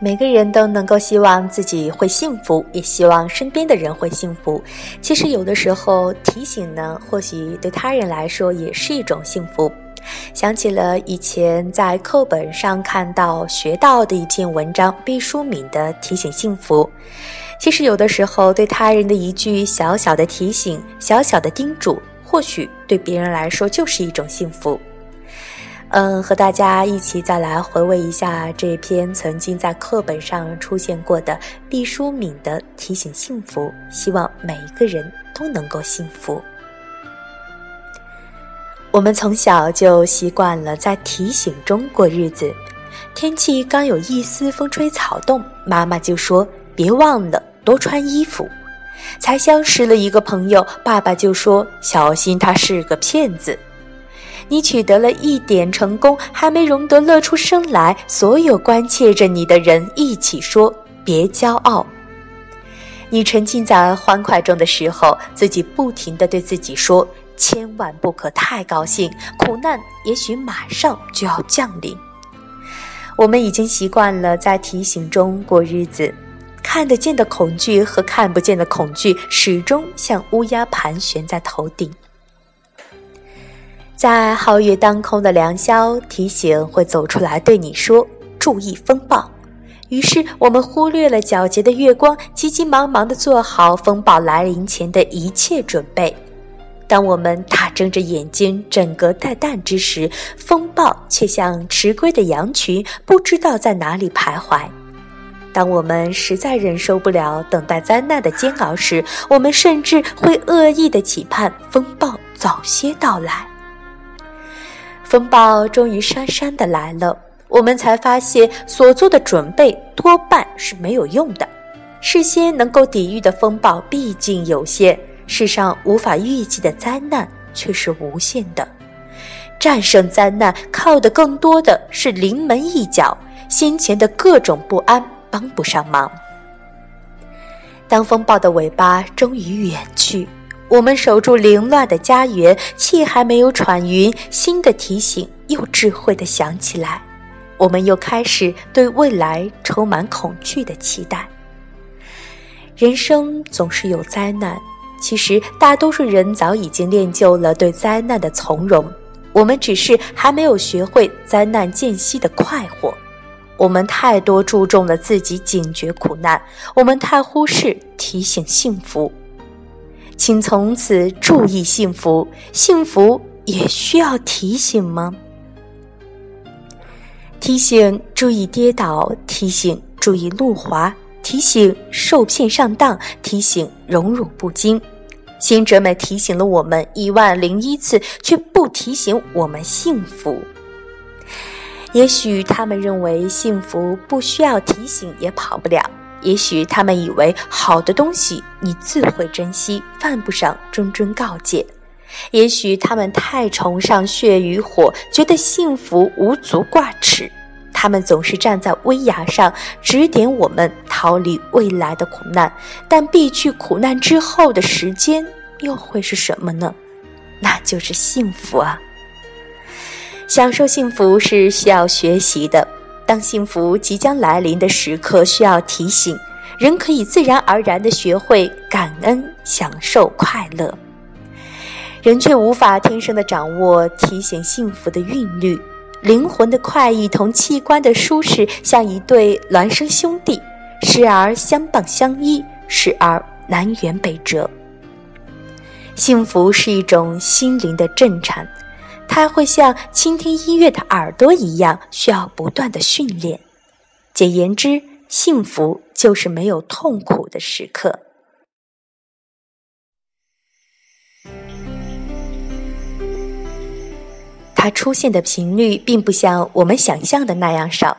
每个人都能够希望自己会幸福，也希望身边的人会幸福。其实有的时候提醒呢，或许对他人来说也是一种幸福。想起了以前在课本上看到学到的一篇文章，毕淑敏的提醒幸福。其实有的时候对他人的一句小小的提醒、小小的叮嘱，或许对别人来说就是一种幸福。嗯，和大家一起再来回味一下这篇曾经在课本上出现过的毕淑敏的提醒幸福，希望每一个人都能够幸福。我们从小就习惯了在提醒中过日子，天气刚有一丝风吹草动，妈妈就说别忘了多穿衣服；才相识了一个朋友，爸爸就说小心他是个骗子。你取得了一点成功，还没容得乐出声来，所有关切着你的人一起说：“别骄傲。”你沉浸在欢快中的时候，自己不停地对自己说：“千万不可太高兴，苦难也许马上就要降临。”我们已经习惯了在提醒中过日子，看得见的恐惧和看不见的恐惧始终像乌鸦盘旋在头顶。在皓月当空的良宵，提醒会走出来对你说：“注意风暴。”于是我们忽略了皎洁的月光，急急忙忙地做好风暴来临前的一切准备。当我们大睁着眼睛，枕戈待旦之时，风暴却像迟归的羊群，不知道在哪里徘徊。当我们实在忍受不了等待灾难的煎熬时，我们甚至会恶意地期盼风暴早些到来。风暴终于姗姗的来了，我们才发现所做的准备多半是没有用的。事先能够抵御的风暴毕竟有限，世上无法预计的灾难却是无限的。战胜灾难靠的更多的是临门一脚，先前的各种不安帮不上忙。当风暴的尾巴终于远去。我们守住凌乱的家园，气还没有喘匀，新的提醒又智慧的响起来。我们又开始对未来充满恐惧的期待。人生总是有灾难，其实大多数人早已经练就了对灾难的从容，我们只是还没有学会灾难间隙的快活。我们太多注重了自己警觉苦难，我们太忽视提醒幸福。请从此注意幸福，幸福也需要提醒吗？提醒注意跌倒，提醒注意路滑，提醒受骗上当，提醒荣辱不惊。先哲们提醒了我们一万零一次，却不提醒我们幸福。也许他们认为幸福不需要提醒也跑不了。也许他们以为好的东西你自会珍惜，犯不上谆谆告诫；也许他们太崇尚血与火，觉得幸福无足挂齿。他们总是站在危崖上指点我们逃离未来的苦难，但避去苦难之后的时间又会是什么呢？那就是幸福啊！享受幸福是需要学习的。当幸福即将来临的时刻，需要提醒，人可以自然而然地学会感恩、享受快乐，人却无法天生的掌握提醒幸福的韵律。灵魂的快意同器官的舒适，像一对孪生兄弟，时而相伴相依，时而南辕北辙。幸福是一种心灵的震颤。它会像倾听音乐的耳朵一样，需要不断的训练。简言之，幸福就是没有痛苦的时刻。它出现的频率并不像我们想象的那样少。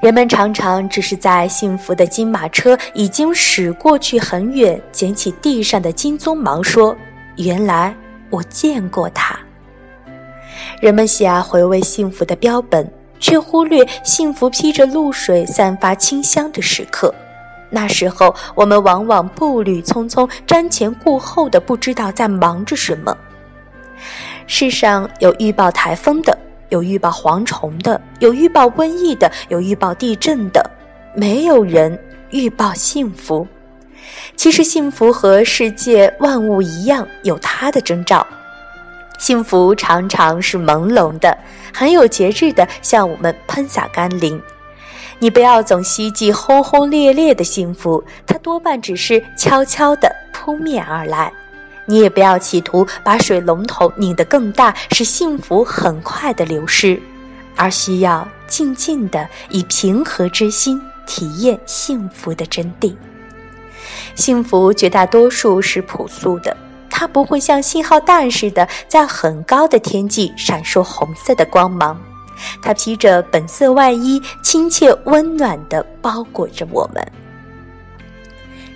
人们常常只是在幸福的金马车已经驶过去很远，捡起地上的金鬃毛，说：“原来我见过它。”人们喜爱回味幸福的标本，却忽略幸福披着露水、散发清香的时刻。那时候，我们往往步履匆匆、瞻前顾后的，不知道在忙着什么。世上有预报台风的，有预报蝗虫的，有预报瘟疫的，有预报地震的。没有人预报幸福。其实，幸福和世界万物一样，有它的征兆。幸福常常是朦胧的，很有节制的向我们喷洒甘霖。你不要总希冀轰轰烈烈的幸福，它多半只是悄悄地扑面而来。你也不要企图把水龙头拧得更大，使幸福很快的流失，而需要静静的以平和之心体验幸福的真谛。幸福绝大多数是朴素的，它不会像信号弹似的在很高的天际闪烁红色的光芒，它披着本色外衣，亲切温暖地包裹着我们。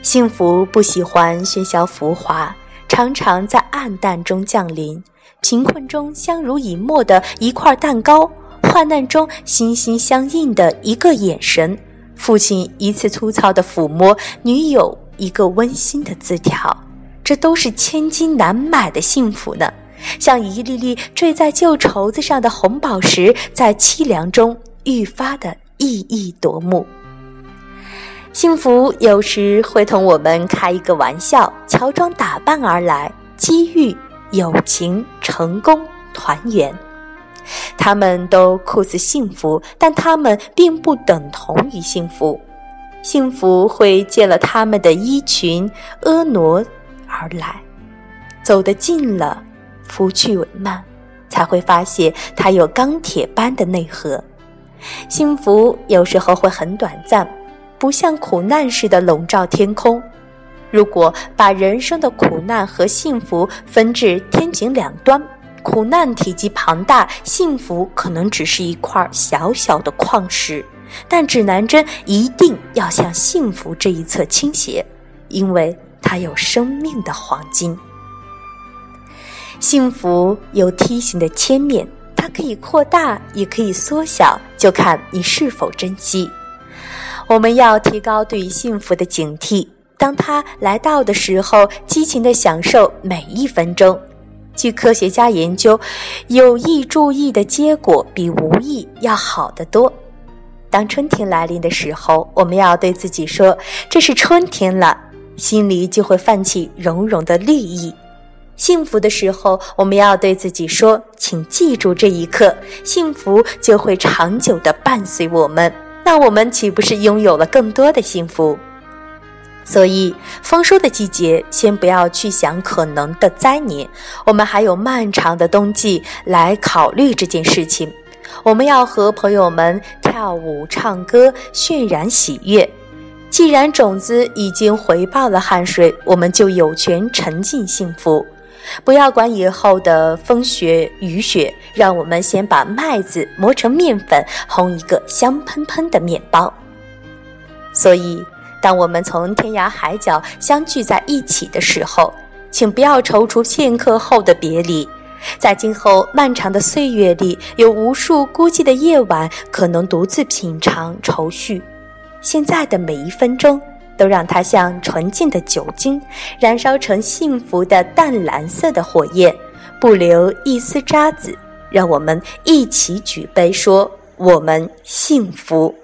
幸福不喜欢喧嚣浮华。常常在暗淡中降临，贫困中相濡以沫的一块蛋糕，患难中心心相印的一个眼神，父亲一次粗糙的抚摸，女友一个温馨的字条，这都是千金难买的幸福呢。像一粒粒坠在旧绸子上的红宝石，在凄凉中愈发的熠熠夺目。幸福有时会同我们开一个玩笑，乔装打扮而来，机遇、友情、成功、团圆，他们都酷似幸福，但他们并不等同于幸福。幸福会借了他们的衣裙婀娜而来，走得近了，拂去帷幔，才会发现它有钢铁般的内核。幸福有时候会很短暂。不像苦难似的笼罩天空。如果把人生的苦难和幸福分至天井两端，苦难体积庞大，幸福可能只是一块小小的矿石。但指南针一定要向幸福这一侧倾斜，因为它有生命的黄金。幸福有梯形的切面，它可以扩大，也可以缩小，就看你是否珍惜。我们要提高对于幸福的警惕，当它来到的时候，激情地享受每一分钟。据科学家研究，有意注意的结果比无意要好得多。当春天来临的时候，我们要对自己说：“这是春天了”，心里就会泛起融融的绿意。幸福的时候，我们要对自己说：“请记住这一刻，幸福就会长久地伴随我们。”那我们岂不是拥有了更多的幸福？所以，丰收的季节，先不要去想可能的灾年，我们还有漫长的冬季来考虑这件事情。我们要和朋友们跳舞、唱歌，渲染喜悦。既然种子已经回报了汗水，我们就有权沉浸幸福。不要管以后的风雪雨雪，让我们先把麦子磨成面粉，烘一个香喷喷的面包。所以，当我们从天涯海角相聚在一起的时候，请不要踌躇片刻后的别离。在今后漫长的岁月里，有无数孤寂的夜晚，可能独自品尝愁绪。现在的每一分钟。都让它像纯净的酒精，燃烧成幸福的淡蓝色的火焰，不留一丝渣子。让我们一起举杯，说我们幸福。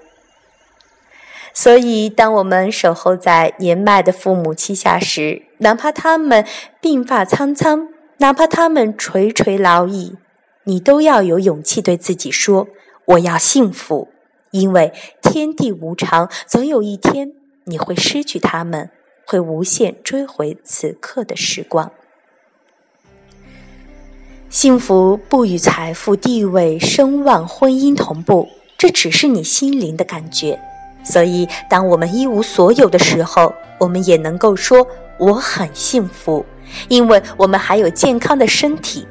所以，当我们守候在年迈的父母膝下时，哪怕他们鬓发苍苍，哪怕他们垂垂老矣，你都要有勇气对自己说：“我要幸福。”因为天地无常，总有一天。你会失去他们，会无限追回此刻的时光。幸福不与财富、地位、声望、婚姻同步，这只是你心灵的感觉。所以，当我们一无所有的时候，我们也能够说我很幸福，因为我们还有健康的身体。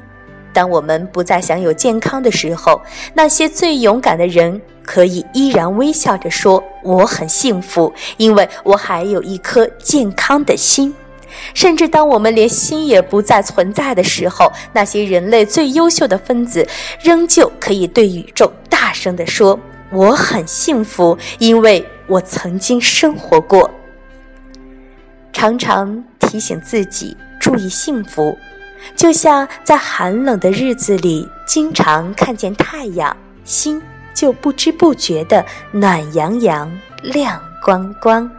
当我们不再享有健康的时候，那些最勇敢的人。可以依然微笑着说：“我很幸福，因为我还有一颗健康的心。”甚至当我们连心也不再存在的时候，那些人类最优秀的分子仍旧可以对宇宙大声地说：“我很幸福，因为我曾经生活过。”常常提醒自己注意幸福，就像在寒冷的日子里经常看见太阳，心。就不知不觉的暖洋洋。亮光光。